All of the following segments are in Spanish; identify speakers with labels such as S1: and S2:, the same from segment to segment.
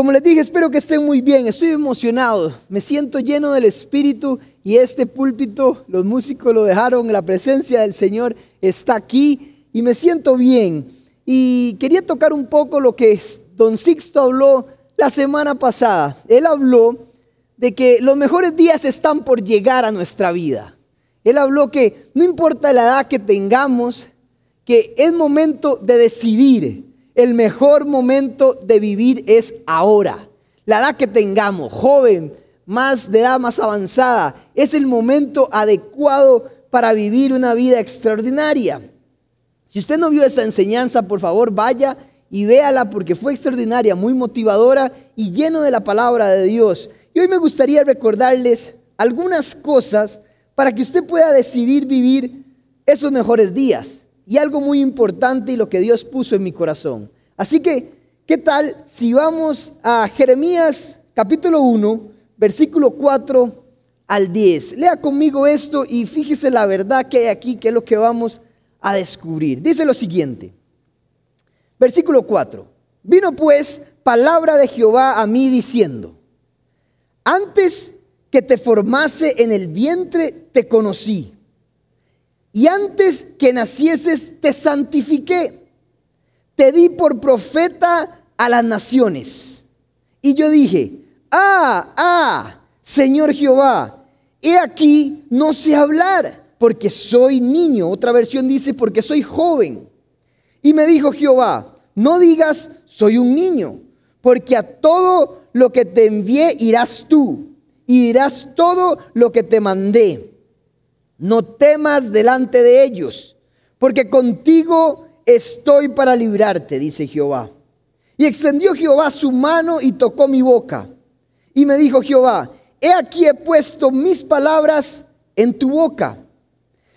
S1: Como les dije, espero que estén muy bien. Estoy emocionado. Me siento lleno del Espíritu y este púlpito, los músicos lo dejaron. La presencia del Señor está aquí y me siento bien. Y quería tocar un poco lo que don Sixto habló la semana pasada. Él habló de que los mejores días están por llegar a nuestra vida. Él habló que no importa la edad que tengamos, que es momento de decidir el mejor momento de vivir es ahora. La edad que tengamos, joven, más de edad más avanzada, es el momento adecuado para vivir una vida extraordinaria. Si usted no vio esa enseñanza, por favor vaya y véala porque fue extraordinaria, muy motivadora y lleno de la palabra de Dios. Y hoy me gustaría recordarles algunas cosas para que usted pueda decidir vivir esos mejores días y algo muy importante y lo que Dios puso en mi corazón. Así que, ¿qué tal si vamos a Jeremías capítulo 1, versículo 4 al 10? Lea conmigo esto y fíjese la verdad que hay aquí, que es lo que vamos a descubrir. Dice lo siguiente, versículo 4. Vino pues palabra de Jehová a mí diciendo, antes que te formase en el vientre, te conocí y antes que nacieses te santifiqué, te di por profeta a las naciones. Y yo dije, ah, ah, Señor Jehová, he aquí no sé hablar porque soy niño. Otra versión dice, porque soy joven. Y me dijo Jehová, no digas, soy un niño, porque a todo lo que te envié irás tú y dirás todo lo que te mandé. No temas delante de ellos, porque contigo estoy para librarte, dice Jehová. Y extendió Jehová su mano y tocó mi boca. Y me dijo Jehová, he aquí he puesto mis palabras en tu boca.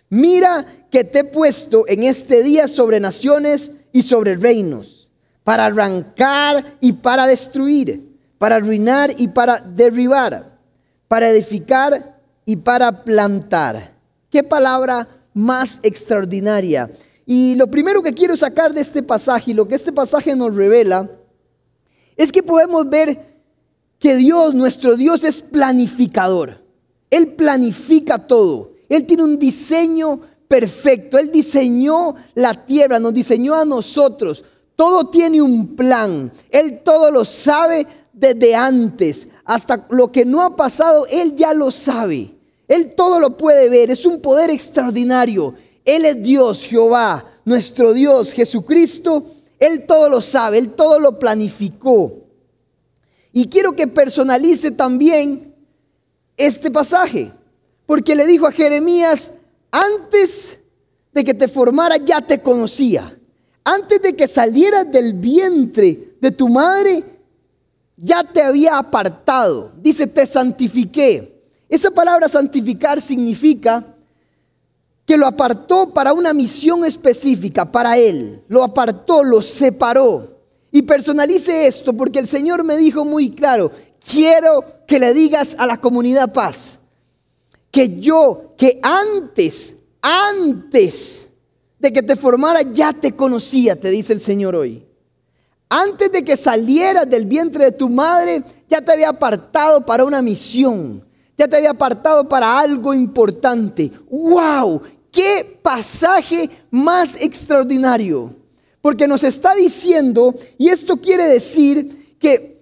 S1: Mira que te he puesto en este día sobre naciones y sobre reinos, para arrancar y para destruir, para arruinar y para derribar, para edificar y para plantar Qué palabra más extraordinaria. Y lo primero que quiero sacar de este pasaje y lo que este pasaje nos revela es que podemos ver que Dios, nuestro Dios, es planificador. Él planifica todo. Él tiene un diseño perfecto. Él diseñó la tierra, nos diseñó a nosotros. Todo tiene un plan. Él todo lo sabe desde antes. Hasta lo que no ha pasado, Él ya lo sabe. Él todo lo puede ver, es un poder extraordinario. Él es Dios, Jehová, nuestro Dios, Jesucristo. Él todo lo sabe, Él todo lo planificó. Y quiero que personalice también este pasaje, porque le dijo a Jeremías, antes de que te formara ya te conocía. Antes de que salieras del vientre de tu madre, ya te había apartado. Dice, te santifiqué. Esa palabra santificar significa que lo apartó para una misión específica, para él. Lo apartó, lo separó. Y personalice esto porque el Señor me dijo muy claro, quiero que le digas a la comunidad paz que yo, que antes, antes de que te formara ya te conocía, te dice el Señor hoy. Antes de que salieras del vientre de tu madre, ya te había apartado para una misión. Ya te había apartado para algo importante. ¡Wow! ¡Qué pasaje más extraordinario! Porque nos está diciendo, y esto quiere decir que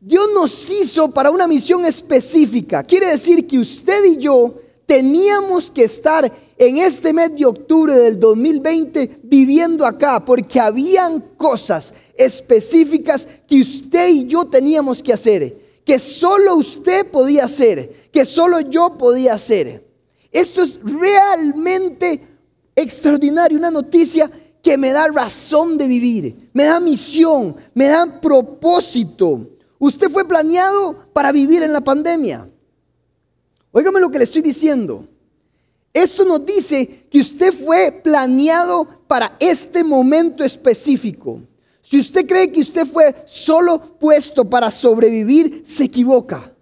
S1: Dios nos hizo para una misión específica. Quiere decir que usted y yo teníamos que estar en este mes de octubre del 2020 viviendo acá, porque habían cosas específicas que usted y yo teníamos que hacer que solo usted podía hacer, que solo yo podía hacer. Esto es realmente extraordinario, una noticia que me da razón de vivir, me da misión, me da propósito. Usted fue planeado para vivir en la pandemia. Óigame lo que le estoy diciendo. Esto nos dice que usted fue planeado para este momento específico. Si usted cree que usted fue solo puesto para sobrevivir, se equivoca.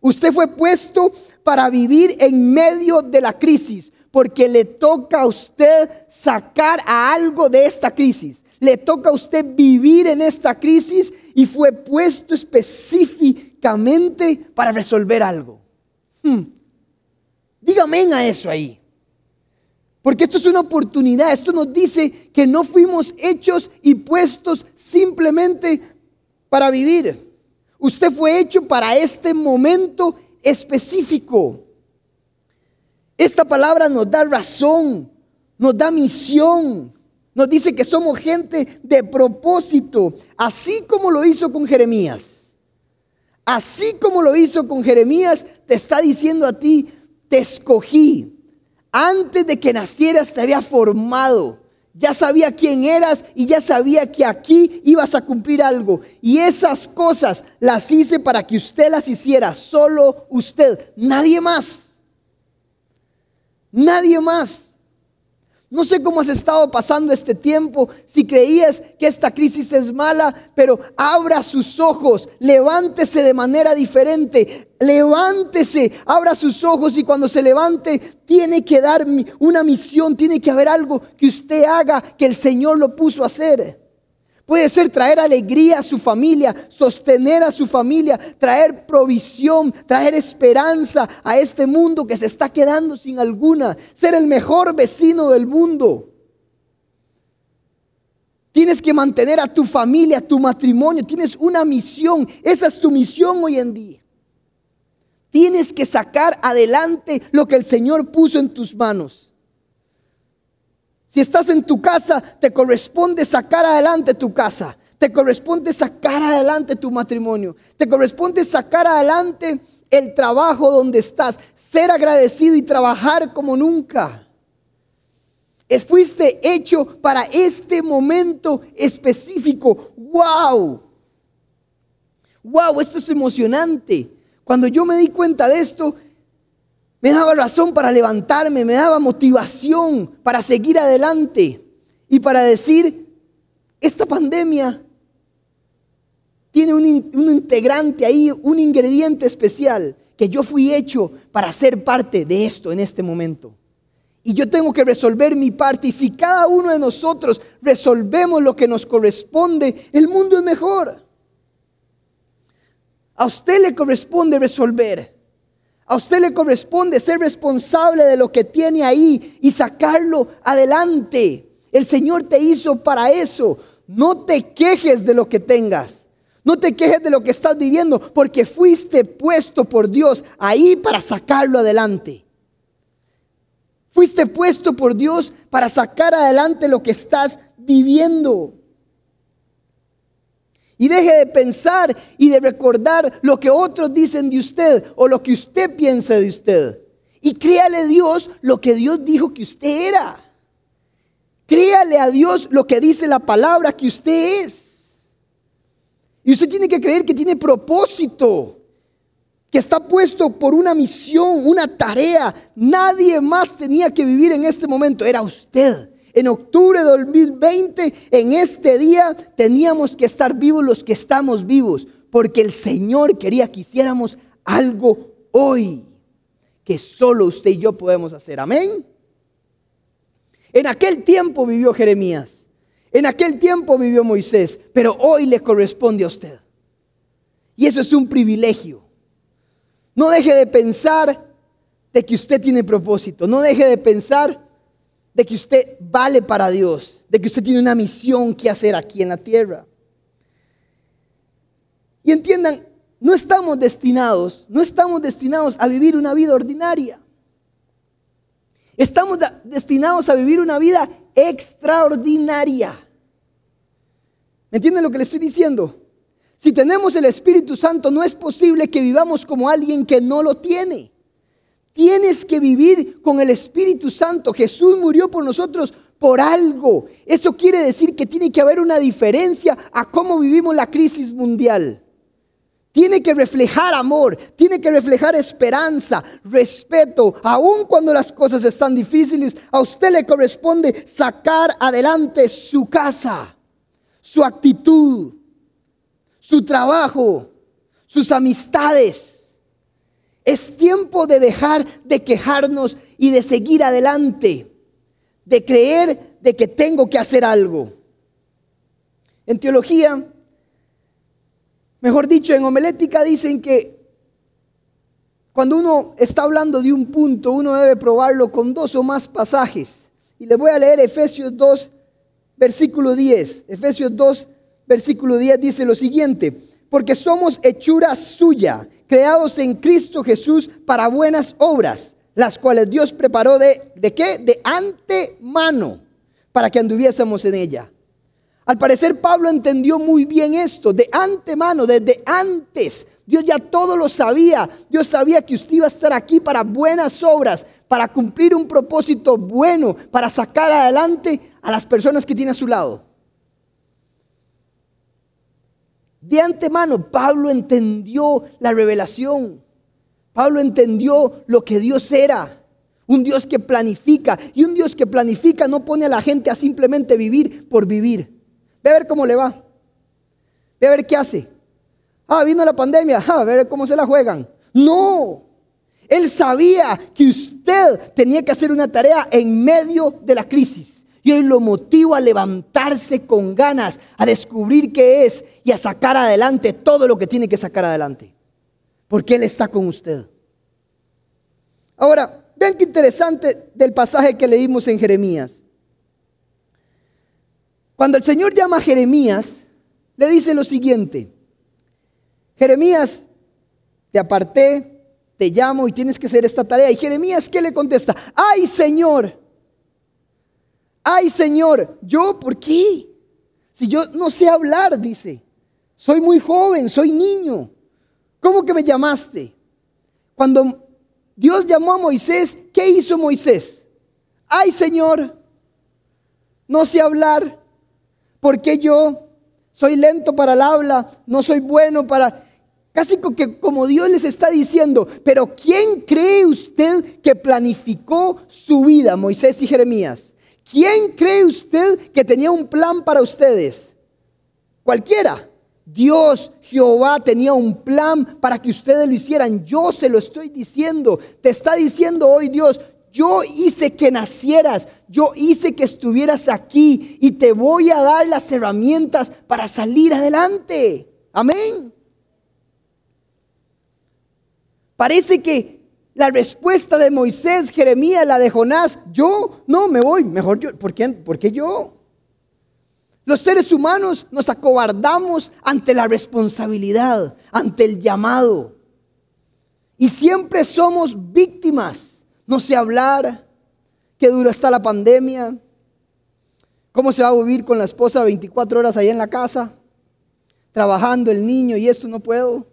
S1: Usted fue puesto para vivir en medio de la crisis, porque le toca a usted sacar a algo de esta crisis. Le toca a usted vivir en esta crisis y fue puesto específicamente para resolver algo. Hmm. Dígame a eso ahí. Porque esto es una oportunidad. Esto nos dice que no fuimos hechos y puestos simplemente para vivir. Usted fue hecho para este momento específico. Esta palabra nos da razón, nos da misión, nos dice que somos gente de propósito, así como lo hizo con Jeremías. Así como lo hizo con Jeremías, te está diciendo a ti, te escogí. Antes de que nacieras te había formado. Ya sabía quién eras y ya sabía que aquí ibas a cumplir algo. Y esas cosas las hice para que usted las hiciera. Solo usted. Nadie más. Nadie más. No sé cómo has estado pasando este tiempo, si creías que esta crisis es mala, pero abra sus ojos, levántese de manera diferente, levántese, abra sus ojos y cuando se levante tiene que dar una misión, tiene que haber algo que usted haga que el Señor lo puso a hacer. Puede ser traer alegría a su familia, sostener a su familia, traer provisión, traer esperanza a este mundo que se está quedando sin alguna, ser el mejor vecino del mundo. Tienes que mantener a tu familia, tu matrimonio, tienes una misión, esa es tu misión hoy en día. Tienes que sacar adelante lo que el Señor puso en tus manos. Si estás en tu casa, te corresponde sacar adelante tu casa. Te corresponde sacar adelante tu matrimonio. Te corresponde sacar adelante el trabajo donde estás. Ser agradecido y trabajar como nunca. Es, fuiste hecho para este momento específico. ¡Wow! ¡Wow! Esto es emocionante. Cuando yo me di cuenta de esto, me daba razón para levantarme, me daba motivación para seguir adelante y para decir, esta pandemia tiene un, integrante ahí, un ingrediente especial, que yo fui hecho para ser parte de esto en este momento. Y yo tengo que resolver mi parte. Y si cada uno de nosotros resolvemos lo que nos corresponde, el mundo es mejor. A usted le corresponde resolver. A usted le corresponde ser responsable de lo que tiene ahí y sacarlo adelante. El Señor te hizo para eso. No te quejes de lo que tengas. No te quejes de lo que estás viviendo porque fuiste puesto por Dios ahí para sacarlo adelante. Fuiste puesto por Dios para sacar adelante lo que estás viviendo. Y deje de pensar y de recordar lo que otros dicen de usted o lo que usted piensa de usted. Y créale a Dios lo que Dios dijo que usted era. Créale a Dios lo que dice la palabra que usted es. Y usted tiene que creer que tiene propósito, que está puesto por una misión, una tarea. Nadie más tenía que vivir en este momento, era usted. En octubre de 2020, en este día, teníamos que estar vivos los que estamos vivos, porque el Señor quería que hiciéramos algo hoy, que solo usted y yo podemos hacer. Amén. En aquel tiempo vivió Jeremías, en aquel tiempo vivió Moisés, pero hoy le corresponde a usted. Y eso es un privilegio. No deje de pensar de que usted tiene propósito, no deje de pensar de que usted vale para Dios, de que usted tiene una misión que hacer aquí en la tierra. Y entiendan, no estamos destinados, no estamos destinados a vivir una vida ordinaria. Estamos destinados a vivir una vida extraordinaria. ¿Me entienden lo que le estoy diciendo? Si tenemos el Espíritu Santo, no es posible que vivamos como alguien que no lo tiene. Tienes que vivir con el Espíritu Santo. Jesús murió por nosotros por algo. Eso quiere decir que tiene que haber una diferencia a cómo vivimos la crisis mundial. Tiene que reflejar amor, tiene que reflejar esperanza, respeto, aun cuando las cosas están difíciles. A usted le corresponde sacar adelante su casa, su actitud, su trabajo, sus amistades es tiempo de dejar de quejarnos y de seguir adelante, de creer de que tengo que hacer algo. En teología Mejor dicho, en homilética dicen que cuando uno está hablando de un punto, uno debe probarlo con dos o más pasajes. Y le voy a leer Efesios 2, versículo 10. Efesios 2, versículo 10 dice lo siguiente, porque somos hechura suya, creados en Cristo Jesús para buenas obras, las cuales Dios preparó de, ¿de qué? De antemano, para que anduviésemos en ella. Al parecer Pablo entendió muy bien esto, de antemano, desde antes. Dios ya todo lo sabía. Dios sabía que usted iba a estar aquí para buenas obras, para cumplir un propósito bueno, para sacar adelante a las personas que tiene a su lado. De antemano, Pablo entendió la revelación. Pablo entendió lo que Dios era. Un Dios que planifica. Y un Dios que planifica no pone a la gente a simplemente vivir por vivir. Ve a ver cómo le va. Ve a ver qué hace. Ah, vino la pandemia. Ah, a ver cómo se la juegan. No. Él sabía que usted tenía que hacer una tarea en medio de la crisis. Y hoy lo motiva a levantarse con ganas, a descubrir qué es y a sacar adelante todo lo que tiene que sacar adelante. Porque Él está con usted. Ahora, vean qué interesante del pasaje que leímos en Jeremías. Cuando el Señor llama a Jeremías, le dice lo siguiente. Jeremías, te aparté, te llamo y tienes que hacer esta tarea. Y Jeremías, ¿qué le contesta? Ay Señor, ay Señor, ¿yo por qué? Si yo no sé hablar, dice, soy muy joven, soy niño. ¿Cómo que me llamaste? Cuando Dios llamó a Moisés, ¿qué hizo Moisés? Ay Señor, no sé hablar, porque yo soy lento para el habla, no soy bueno para... Casi como Dios les está diciendo, pero ¿quién cree usted que planificó su vida, Moisés y Jeremías? ¿Quién cree usted que tenía un plan para ustedes? Cualquiera. Dios, Jehová tenía un plan para que ustedes lo hicieran. Yo se lo estoy diciendo. Te está diciendo hoy Dios, yo hice que nacieras, yo hice que estuvieras aquí y te voy a dar las herramientas para salir adelante. Amén. Parece que la respuesta de Moisés, Jeremías, la de Jonás, yo no me voy, mejor yo, ¿por qué, ¿por qué yo? Los seres humanos nos acobardamos ante la responsabilidad, ante el llamado. Y siempre somos víctimas no sé hablar, qué duro está la pandemia, cómo se va a vivir con la esposa 24 horas ahí en la casa, trabajando el niño y esto no puedo.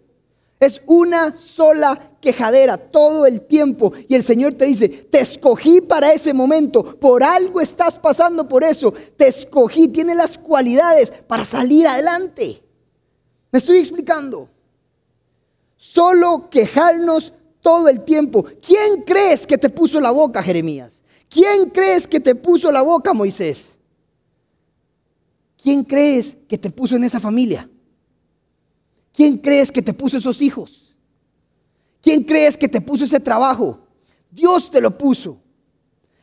S1: Es una sola quejadera todo el tiempo. Y el Señor te dice, te escogí para ese momento. Por algo estás pasando por eso. Te escogí. Tiene las cualidades para salir adelante. ¿Me estoy explicando? Solo quejarnos todo el tiempo. ¿Quién crees que te puso la boca, Jeremías? ¿Quién crees que te puso la boca, Moisés? ¿Quién crees que te puso en esa familia? ¿Quién crees que te puso esos hijos? ¿Quién crees que te puso ese trabajo? Dios te lo puso.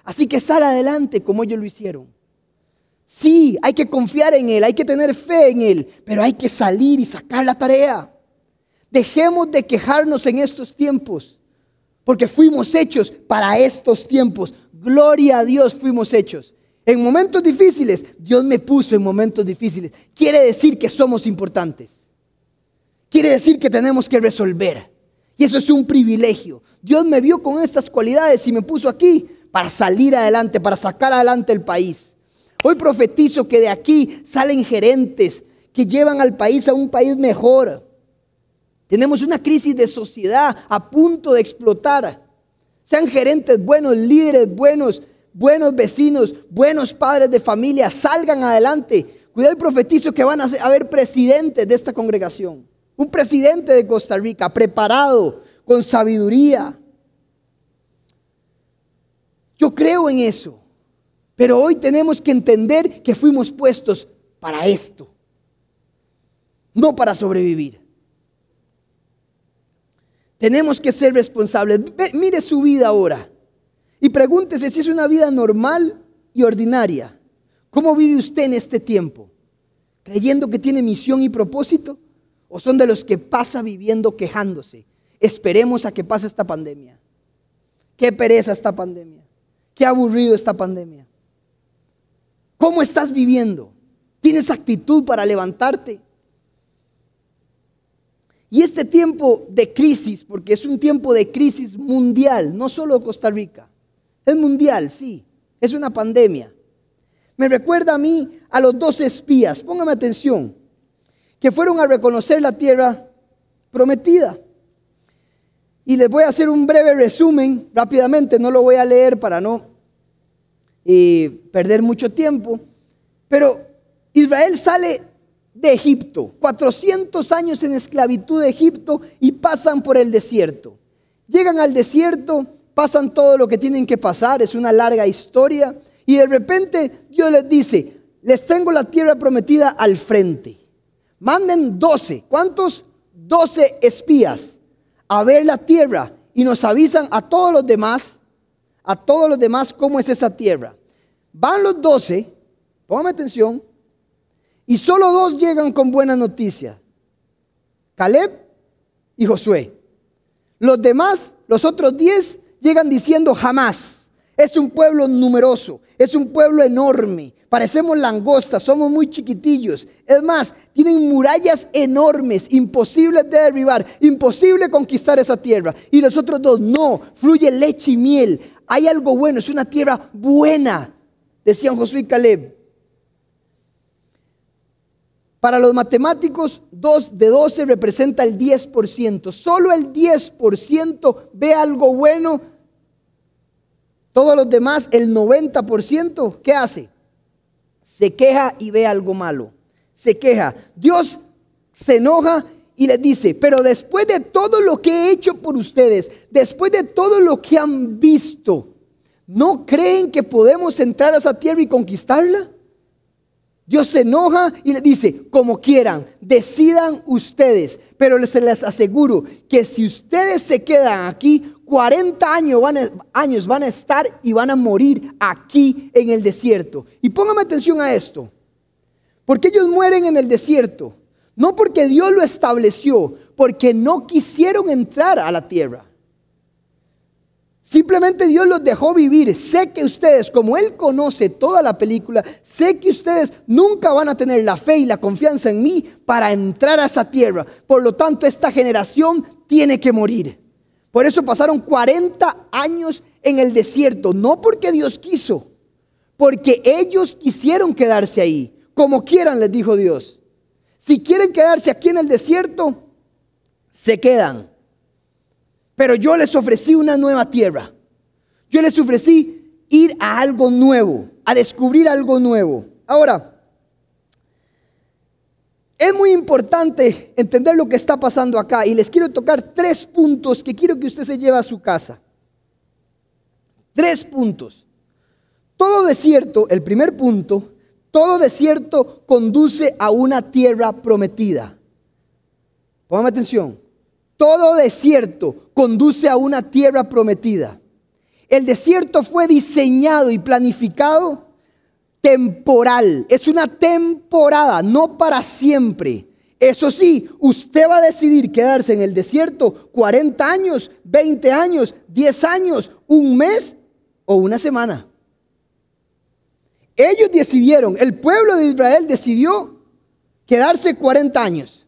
S1: Así que sal adelante como ellos lo hicieron. Sí, hay que confiar en Él, hay que tener fe en Él, pero hay que salir y sacar la tarea. Dejemos de quejarnos en estos tiempos, porque fuimos hechos para estos tiempos. Gloria a Dios fuimos hechos. En momentos difíciles, Dios me puso en momentos difíciles. Quiere decir que somos importantes. Quiere decir que tenemos que resolver. Y eso es un privilegio. Dios me vio con estas cualidades y me puso aquí para salir adelante, para sacar adelante el país. Hoy profetizo que de aquí salen gerentes que llevan al país a un país mejor. Tenemos una crisis de sociedad a punto de explotar. Sean gerentes buenos, líderes buenos, buenos vecinos, buenos padres de familia, salgan adelante. Cuidado y profetizo que van a haber presidentes de esta congregación. Un presidente de Costa Rica preparado, con sabiduría. Yo creo en eso. Pero hoy tenemos que entender que fuimos puestos para esto, no para sobrevivir. Tenemos que ser responsables. Mire su vida ahora y pregúntese si es una vida normal y ordinaria. ¿Cómo vive usted en este tiempo? ¿Creyendo que tiene misión y propósito? ¿O son de los que pasa viviendo quejándose? Esperemos a que pase esta pandemia. Qué pereza esta pandemia. Qué aburrido esta pandemia. ¿Cómo estás viviendo? ¿Tienes actitud para levantarte? Y este tiempo de crisis, porque es un tiempo de crisis mundial, no solo Costa Rica, es mundial, sí, es una pandemia. Me recuerda a mí a los dos espías, póngame atención, que fueron a reconocer la tierra prometida. Y les voy a hacer un breve resumen rápidamente, no lo voy a leer para no eh, perder mucho tiempo, pero Israel sale de Egipto, 400 años en esclavitud de Egipto y pasan por el desierto. Llegan al desierto, pasan todo lo que tienen que pasar, es una larga historia, y de repente Dios les dice, les tengo la tierra prometida al frente. Manden 12, ¿cuántos? 12 espías a ver la tierra y nos avisan a todos los demás, a todos los demás cómo es esa tierra. Van los 12, póngame atención, y solo dos llegan con buena noticia. Caleb y Josué. Los demás, los otros diez, llegan diciendo jamás. Es un pueblo numeroso, es un pueblo enorme. Parecemos langostas, somos muy chiquitillos. Es más, tienen murallas enormes, imposibles de derribar, imposible conquistar esa tierra. Y los otros dos, no, fluye leche y miel. Hay algo bueno, es una tierra buena, decían Josué y Caleb. Para los matemáticos, 2 de 12 representa el 10%. Solo el 10% ve algo bueno. Todos los demás, el 90%, ¿qué hace? Se queja y ve algo malo. Se queja. Dios se enoja y les dice, pero después de todo lo que he hecho por ustedes, después de todo lo que han visto, ¿no creen que podemos entrar a esa tierra y conquistarla? Dios se enoja y le dice, como quieran, decidan ustedes, pero les, les aseguro que si ustedes se quedan aquí, 40 años van, a, años van a estar y van a morir aquí en el desierto. Y póngame atención a esto, porque ellos mueren en el desierto, no porque Dios lo estableció, porque no quisieron entrar a la tierra. Simplemente Dios los dejó vivir. Sé que ustedes, como Él conoce toda la película, sé que ustedes nunca van a tener la fe y la confianza en mí para entrar a esa tierra. Por lo tanto, esta generación tiene que morir. Por eso pasaron 40 años en el desierto, no porque Dios quiso, porque ellos quisieron quedarse ahí. Como quieran, les dijo Dios. Si quieren quedarse aquí en el desierto, se quedan. Pero yo les ofrecí una nueva tierra. Yo les ofrecí ir a algo nuevo, a descubrir algo nuevo. Ahora, es muy importante entender lo que está pasando acá y les quiero tocar tres puntos que quiero que usted se lleve a su casa. Tres puntos. Todo desierto, el primer punto, todo desierto conduce a una tierra prometida. Póngame atención. Todo desierto conduce a una tierra prometida. El desierto fue diseñado y planificado temporal. Es una temporada, no para siempre. Eso sí, usted va a decidir quedarse en el desierto 40 años, 20 años, 10 años, un mes o una semana. Ellos decidieron, el pueblo de Israel decidió quedarse 40 años.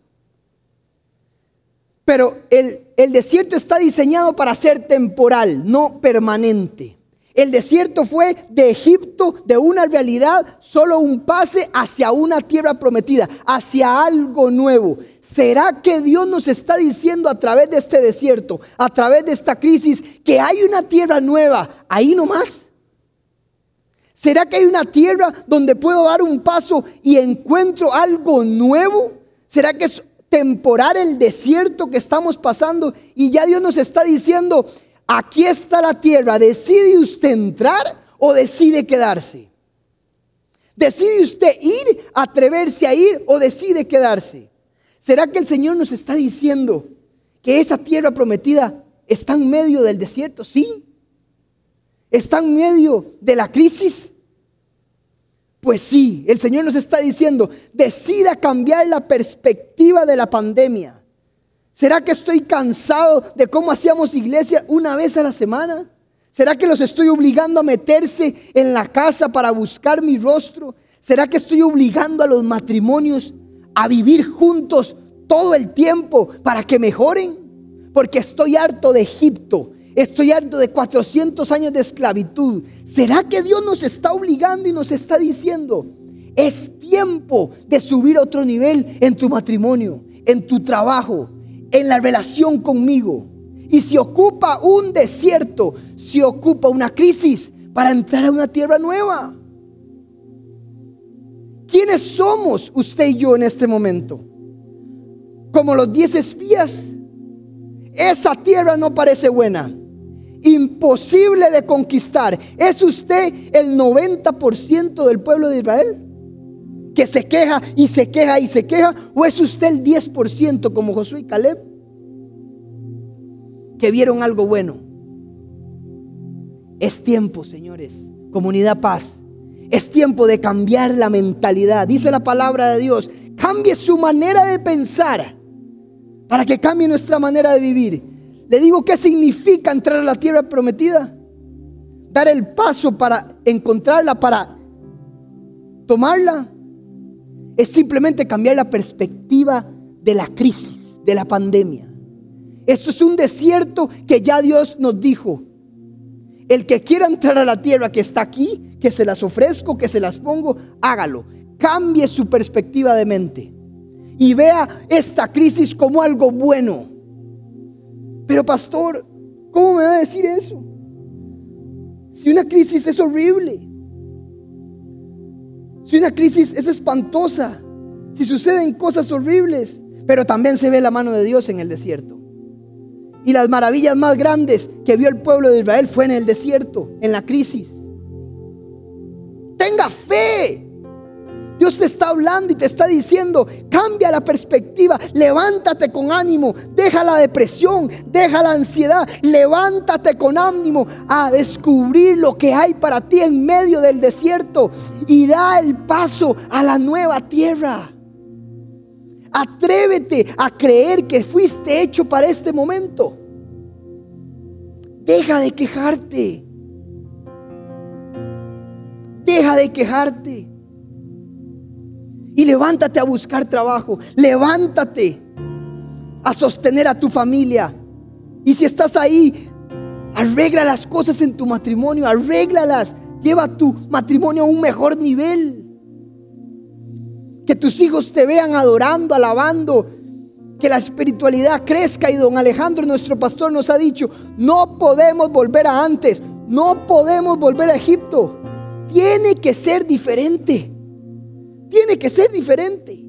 S1: Pero el, desierto está diseñado para ser temporal, no permanente. El desierto fue de Egipto, de una realidad, solo un pase hacia una tierra prometida, hacia algo nuevo. ¿Será que Dios nos está diciendo a través de este desierto, a través de esta crisis, que hay una tierra nueva ahí nomás? ¿Será que hay una tierra donde puedo dar un paso y encuentro algo nuevo? ¿Será que es temporar el desierto que estamos pasando y ya Dios nos está diciendo, aquí está la tierra, decide usted entrar o decide quedarse. Decide usted ir, atreverse a ir o decide quedarse. ¿Será que el Señor nos está diciendo que esa tierra prometida está en medio del desierto? Sí. ¿Está en medio de la crisis? Pues sí, el Señor nos está diciendo, decida cambiar la perspectiva de la pandemia. ¿Será que estoy cansado de cómo hacíamos iglesia una vez a la semana? ¿Será que los estoy obligando a meterse en la casa para buscar mi rostro? ¿Será que estoy obligando a los matrimonios a vivir juntos todo el tiempo para que mejoren? Porque estoy harto de Egipto, estoy harto de 400 años de esclavitud. ¿Será que Dios nos está obligando y nos está diciendo, es tiempo de subir a otro nivel en tu matrimonio, en tu trabajo, en la relación conmigo? Y si ocupa un desierto, si ocupa una crisis para entrar a una tierra nueva. ¿Quiénes somos usted y yo en este momento? Como los diez espías. Esa tierra no parece buena. Imposible de conquistar. ¿Es usted el 90% del pueblo de Israel? Que se queja y se queja y se queja. ¿O es usted el 10% como Josué y Caleb? Que vieron algo bueno. Es tiempo, señores. Comunidad paz es tiempo de cambiar la mentalidad. Dice la palabra de Dios, cambie su manera de pensar para que cambie nuestra manera de vivir. Le digo, ¿qué significa entrar a la tierra prometida? Dar el paso para encontrarla, para tomarla. Es simplemente cambiar la perspectiva de la crisis, de la pandemia. Esto es un desierto que ya Dios nos dijo, el que quiera entrar a la tierra que está aquí, que se las ofrezco, que se las pongo, hágalo. Cambie su perspectiva de mente y vea esta crisis como algo bueno. Pero pastor, ¿cómo me va a decir eso? Si una crisis es horrible, si una crisis es espantosa, si suceden cosas horribles, pero también se ve la mano de Dios en el desierto. Y las maravillas más grandes que vio el pueblo de Israel fue en el desierto, en la crisis. Tenga fe. Dios te está hablando y te está diciendo, cambia la perspectiva, levántate con ánimo, deja la depresión, deja la ansiedad, levántate con ánimo a descubrir lo que hay para ti en medio del desierto y da el paso a la nueva tierra. Atrévete a creer que fuiste hecho para este momento. Deja de quejarte. Deja de quejarte. Y levántate a buscar trabajo. Levántate a sostener a tu familia. Y si estás ahí, arregla las cosas en tu matrimonio. Arréglalas. Lleva tu matrimonio a un mejor nivel. Que tus hijos te vean adorando, alabando. Que la espiritualidad crezca. Y don Alejandro, nuestro pastor, nos ha dicho, no podemos volver a antes. No podemos volver a Egipto. Tiene que ser diferente. Tiene que ser diferente.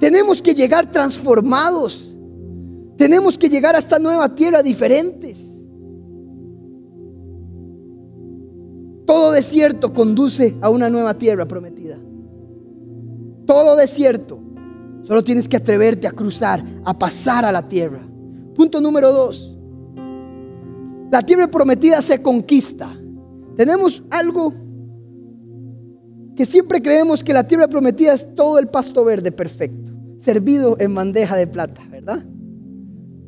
S1: Tenemos que llegar transformados. Tenemos que llegar a esta nueva tierra diferentes. Todo desierto conduce a una nueva tierra prometida todo desierto. Solo tienes que atreverte a cruzar, a pasar a la tierra. Punto número dos. La tierra prometida se conquista. Tenemos algo que siempre creemos que la tierra prometida es todo el pasto verde perfecto, servido en bandeja de plata, ¿verdad?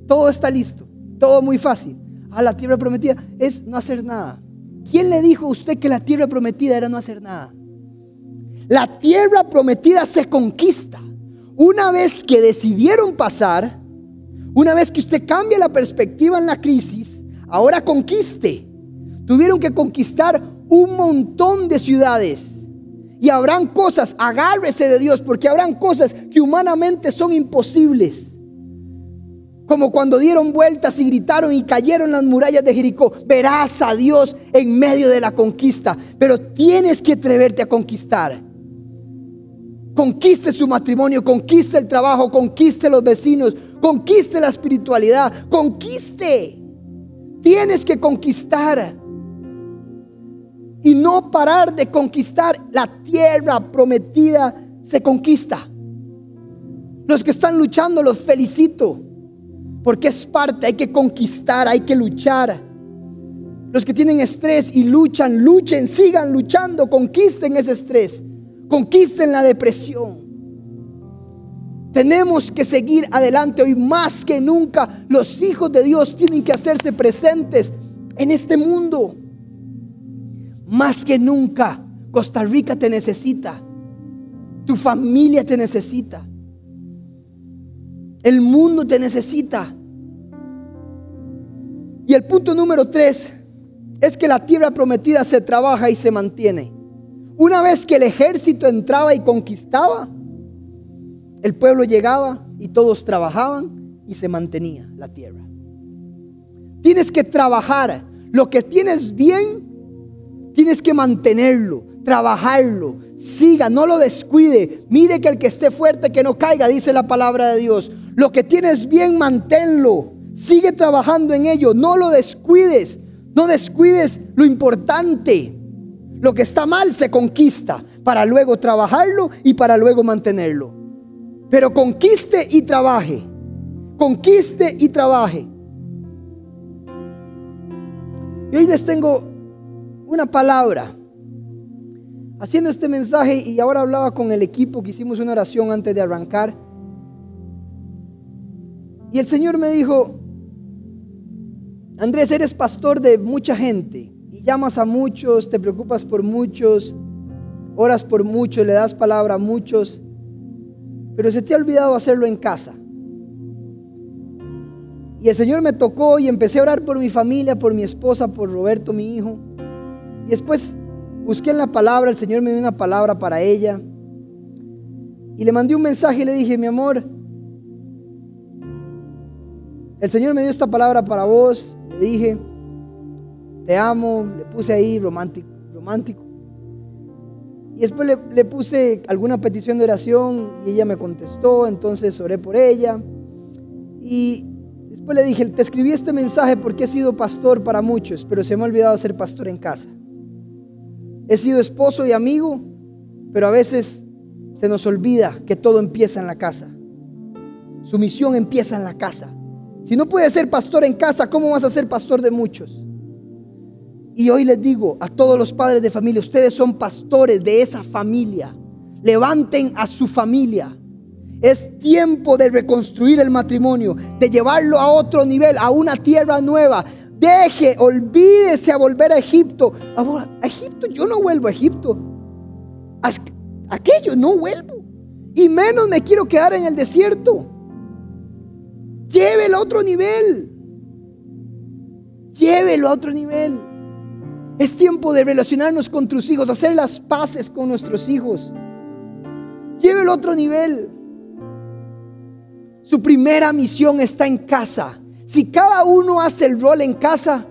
S1: Todo está listo, todo muy fácil. A la tierra prometida es no hacer nada. ¿Quién le dijo a usted que la tierra prometida era no hacer nada? La tierra prometida se conquista. Una vez que decidieron pasar, una vez que usted cambia la perspectiva en la crisis, ahora conquiste. Tuvieron que conquistar un montón de ciudades. Y habrán cosas, agárrese de Dios, porque habrán cosas que humanamente son imposibles. Como cuando dieron vueltas y gritaron y cayeron las murallas de Jericó. Verás a Dios en medio de la conquista. Pero tienes que atreverte a conquistar. Conquiste su matrimonio, conquiste el trabajo, conquiste los vecinos, conquiste la espiritualidad, conquiste. Tienes que conquistar. Y no parar de conquistar. La tierra prometida se conquista. Los que están luchando los felicito. Porque es parte, hay que conquistar, hay que luchar. Los que tienen estrés y luchan, luchen, sigan luchando, conquisten ese estrés, conquisten la depresión. Tenemos que seguir adelante hoy más que nunca. Los hijos de Dios tienen que hacerse presentes en este mundo. Más que nunca, Costa Rica te necesita. Tu familia te necesita. El mundo te necesita. Y el punto número tres es que la tierra prometida se trabaja y se mantiene. Una vez que el ejército entraba y conquistaba, el pueblo llegaba y todos trabajaban y se mantenía la tierra. Tienes que trabajar. Lo que tienes bien, tienes que mantenerlo, trabajarlo. Siga, no lo descuide. Mire que el que esté fuerte, que no caiga, dice la palabra de Dios. Lo que tienes bien, manténlo. Sigue trabajando en ello. No lo descuides. No descuides lo importante. Lo que está mal se conquista para luego trabajarlo y para luego mantenerlo. Pero conquiste y trabaje. Conquiste y trabaje. Y hoy les tengo una palabra. Haciendo este mensaje y ahora hablaba con el equipo que hicimos una oración antes de arrancar. Y el Señor me dijo, Andrés, eres pastor de mucha gente y llamas a muchos, te preocupas por muchos, oras por muchos, le das palabra a muchos, pero se te ha olvidado hacerlo en casa. Y el Señor me tocó y empecé a orar por mi familia, por mi esposa, por Roberto, mi hijo. Y después busqué en la palabra, el Señor me dio una palabra para ella. Y le mandé un mensaje y le dije, mi amor, el Señor me dio esta palabra para vos. Le dije, te amo, le puse ahí romántico, romántico. Y después le, le, puse alguna petición de oración y ella me contestó, entonces oré por ella. Y después le dije, te escribí este mensaje porque he sido pastor para muchos, pero se me ha olvidado ser pastor en casa. He sido esposo y amigo, pero a veces se nos olvida que todo empieza en la casa. Su misión empieza en la casa. Si no puedes ser pastor en casa, ¿cómo vas a ser pastor de muchos? Y hoy les digo a todos los padres de familia, ustedes son pastores de esa familia. Levanten a su familia. Es tiempo de reconstruir el matrimonio, de llevarlo a otro nivel, a una tierra nueva. Deje, olvídese a volver a Egipto. A Egipto, yo no vuelvo a Egipto. Aquello no vuelvo. Y menos me quiero quedar en el desierto. Llévelo a otro nivel. Llévelo a otro nivel. Es tiempo de relacionarnos con tus hijos, hacer las paces con nuestros hijos. Llévelo a otro nivel. Su primera misión está en casa. Si cada uno hace el rol en casa,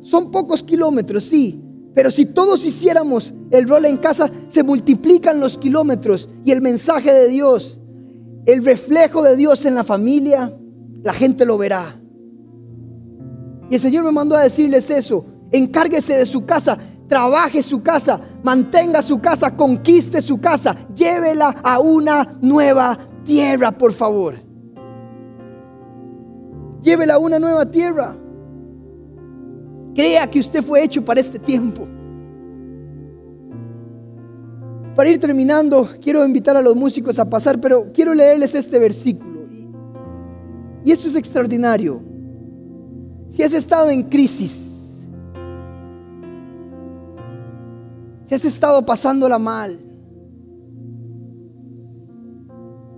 S1: son pocos kilómetros, sí, pero si todos hiciéramos el rol en casa, se multiplican los kilómetros y el mensaje de Dios el reflejo de Dios en la familia, la gente lo verá. Y el Señor me mandó a decirles eso. Encárguese de su casa, trabaje su casa, mantenga su casa, conquiste su casa, llévela a una nueva tierra, por favor. Llévela a una nueva tierra. Crea que usted fue hecho para este tiempo. Para ir terminando, quiero invitar a los músicos a pasar, pero quiero leerles este versículo. Y, esto es extraordinario. Si has estado en crisis, si has estado pasándola mal,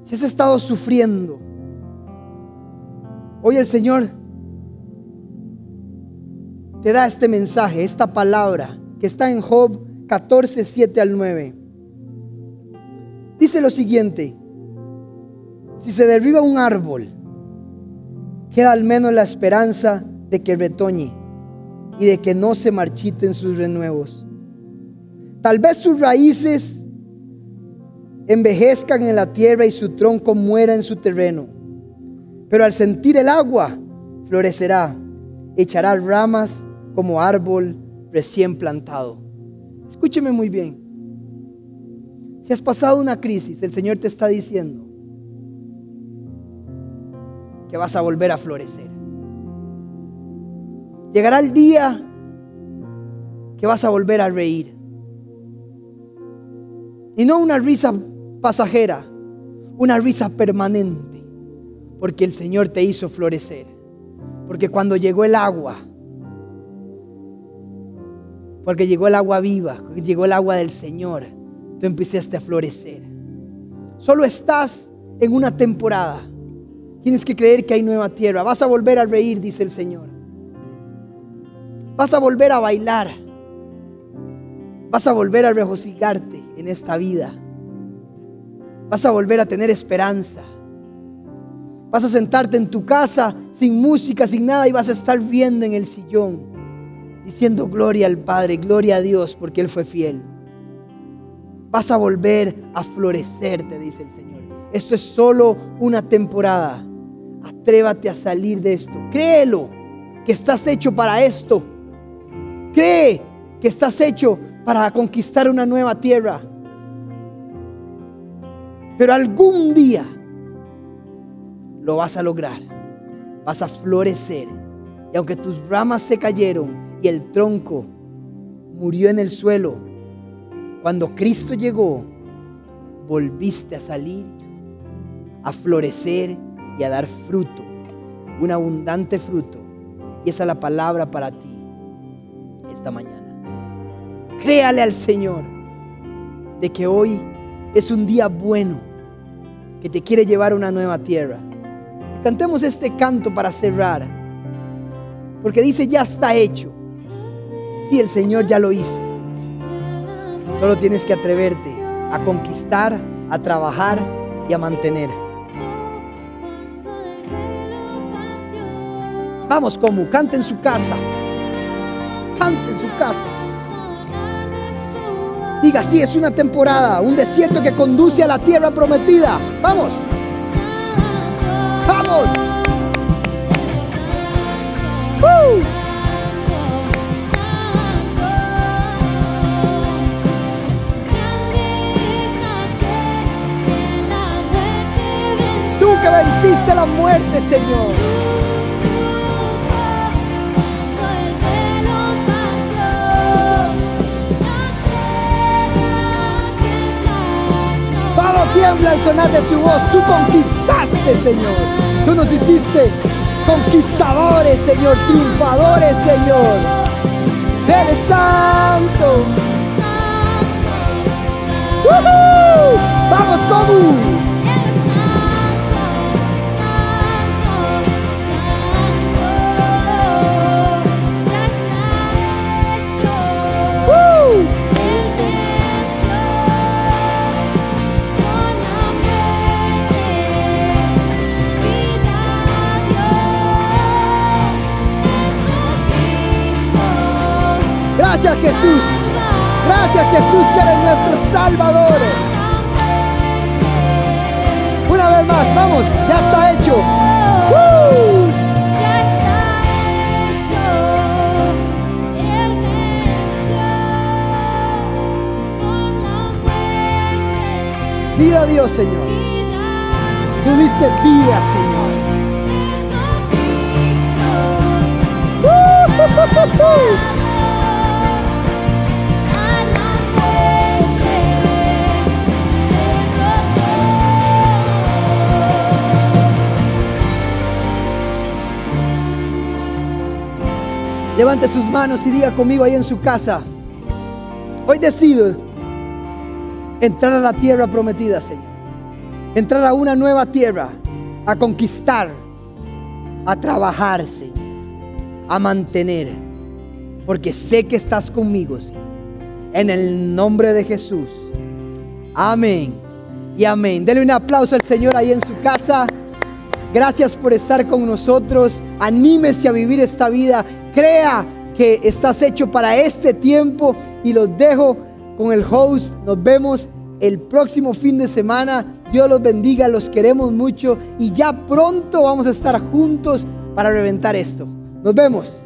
S1: si has estado sufriendo, hoy el Señor te da este mensaje, esta palabra que está en Job 14, 7 al 9. Dice lo siguiente, si se derriba un árbol, queda al menos la esperanza de que retoñe y de que no se marchiten sus renuevos. Tal vez sus raíces envejezcan en la tierra y su tronco muera en su terreno, pero al sentir el agua florecerá, echará ramas como árbol recién plantado. Escúcheme muy bien. Si has pasado una crisis, el Señor te está diciendo que vas a volver a florecer. Llegará el día que vas a volver a reír. Y no una risa pasajera, una risa permanente, porque el Señor te hizo florecer. Porque cuando llegó el agua, porque llegó el agua viva, llegó el agua del Señor, tú empezaste a florecer. Solo estás en una temporada. Tienes que creer que hay nueva tierra. Vas a volver a reír, dice el Señor. Vas a volver a bailar. Vas a volver a regocijarte en esta vida. Vas a volver a tener esperanza. Vas a sentarte en tu casa sin música, sin nada y vas a estar viendo en el sillón, diciendo gloria al Padre, gloria a Dios, porque Él fue fiel. Vas a volver a florecer, te dice el Señor. Esto es solo una temporada. Atrévate a salir de esto. Créelo que estás hecho para esto. Cree que estás hecho para conquistar una nueva tierra. Pero algún día lo vas a lograr. Vas a florecer. Y aunque tus ramas se cayeron y el tronco murió en el suelo, cuando Cristo llegó, volviste a salir, a florecer y a dar fruto, un abundante fruto. Y esa es la palabra para ti esta mañana. Créale al Señor de que hoy es un día bueno, que te quiere llevar a una nueva tierra. Cantemos este canto para cerrar, porque dice, ya está hecho. Sí, el Señor ya lo hizo. Solo tienes que atreverte a conquistar, a trabajar y a mantener. Vamos, como, cante en su casa. Cante en su casa. Diga, sí, es una temporada, un desierto que conduce a la tierra prometida. Vamos. Vamos. Tú que venciste la muerte, Señor. Tiembla al sonar de su voz. Tú conquistaste, Señor. Tú nos hiciste conquistadores, Señor, triunfadores, Señor. Eres santo. Vamos, como. Gracias Jesús. Gracias Jesús que eres nuestro Salvador. Una vez más, vamos, ya está hecho. Vida a Dios, Señor. Tú diste vida, Señor. Levante sus manos y diga conmigo ahí en su casa. Hoy decido entrar a la tierra prometida, Señor. Entrar a una nueva tierra, a conquistar, a trabajar, Señor, a mantener. Porque sé que estás conmigo, Señor. En el nombre de Jesús. Amén y amén. Dele un aplauso al Señor ahí en su casa. Gracias por estar con nosotros. Anímese a vivir esta vida crea que estás hecho para este tiempo y los dejo con el host. Nos vemos el próximo fin de semana. Dios los bendiga, los queremos mucho y ya pronto vamos a estar juntos para reventar esto. Nos vemos.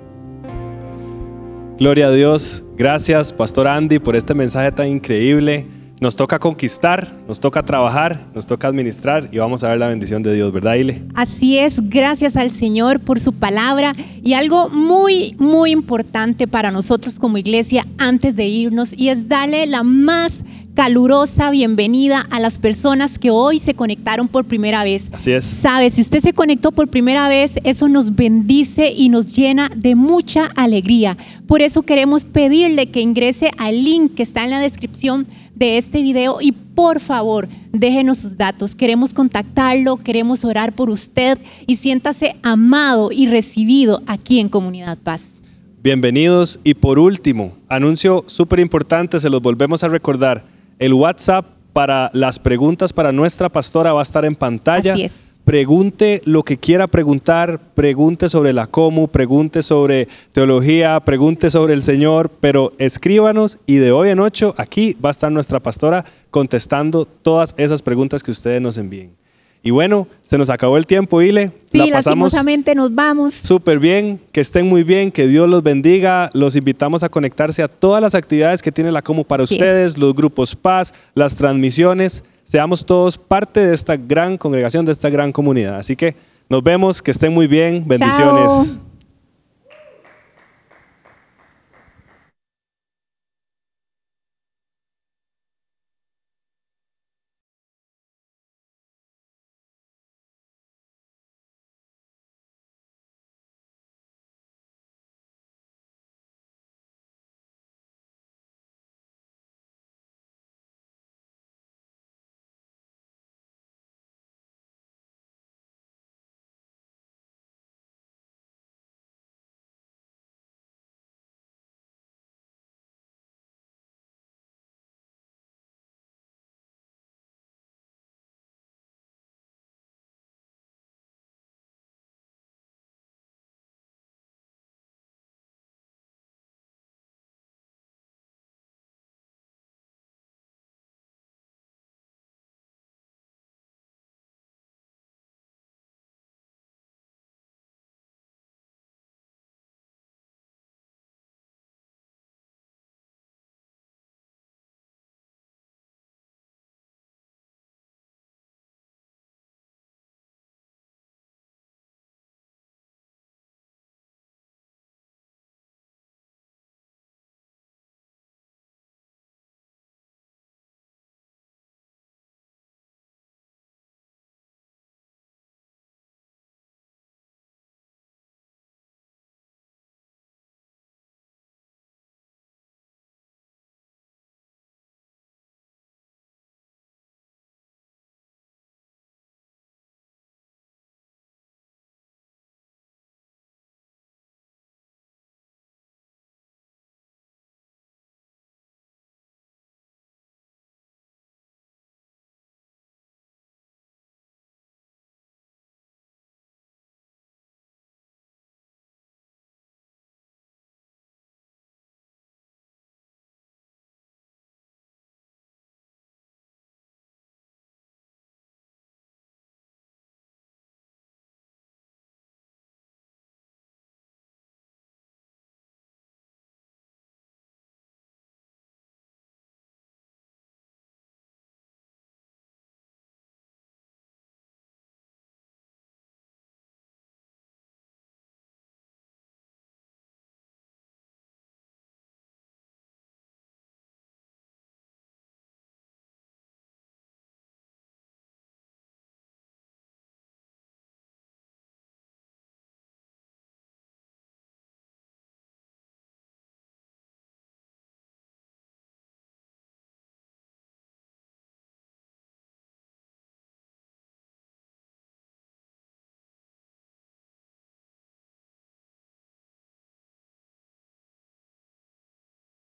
S2: Gloria a Dios. Gracias, Pastor Andy, por este mensaje tan increíble. Nos toca conquistar, nos toca trabajar, nos toca administrar y vamos a ver la bendición de Dios, ¿verdad, Ile?
S3: Así es, gracias al Señor por su palabra y algo muy, muy importante para nosotros como iglesia antes de irnos y es darle la más calurosa bienvenida a las personas que hoy se conectaron por primera vez.
S2: Así es.
S3: Sabe, si usted se conectó por primera vez, eso nos bendice y nos llena de mucha alegría. Por eso queremos pedirle que ingrese al link que está en la descripción de este video y por favor déjenos sus datos. Queremos contactarlo, queremos orar por usted y siéntase amado y recibido aquí en Comunidad Paz.
S2: Bienvenidos y por último, anuncio súper importante, se los volvemos a recordar el WhatsApp para las preguntas para nuestra pastora va a estar en pantalla.
S3: Así es.
S2: Pregunte lo que quiera preguntar, pregunte sobre la COMU, pregunte sobre teología, pregunte sobre el Señor, pero escríbanos y de hoy en ocho aquí va a estar nuestra pastora contestando todas esas preguntas que ustedes nos envíen. Y bueno, se nos acabó el tiempo, Ile.
S3: Sí, lastimosamente nos vamos.
S2: Súper bien, que estén muy bien, que Dios los bendiga. Los invitamos a conectarse a todas las actividades que tiene la Como para ustedes, los grupos Paz, las transmisiones. Seamos todos parte de esta gran congregación, de esta gran comunidad. Así que nos vemos, que estén muy bien. Bendiciones.